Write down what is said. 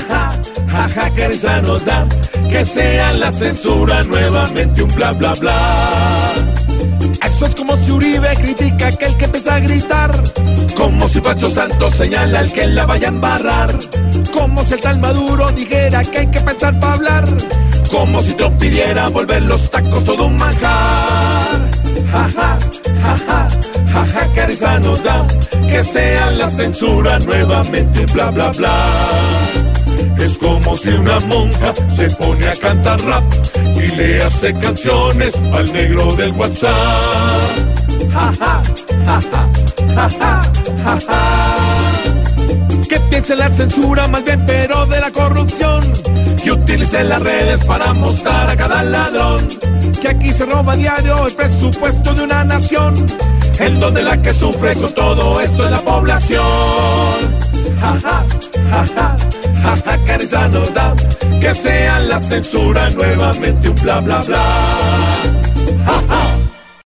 ja, ja, ja, que risa nos da. Que sea la censura nuevamente un bla, bla, bla. Eso es como si Uribe critica a aquel que empieza a gritar. Como si Pacho Santos señala al que la vaya a embarrar. Como si el tal Maduro dijera que hay que pensar para hablar. Como si Trump pidiera volver los tacos todo un manjar. Ja, ja, ja, ja, ja, ja, que risa nos da. Que sea la censura nuevamente, bla, bla, bla. Es como si una monja se pone a cantar rap y le hace canciones al negro del WhatsApp. Ja, ja, ja, ja, ja, ja, ja. Que piense la censura más bien, pero de la corrupción. Y utilice las redes para mostrar a cada ladrón que aquí se roba diario el presupuesto de una nación. En donde la que sufre con todo esto es la población. Da que sea la censura nuevamente un bla bla bla.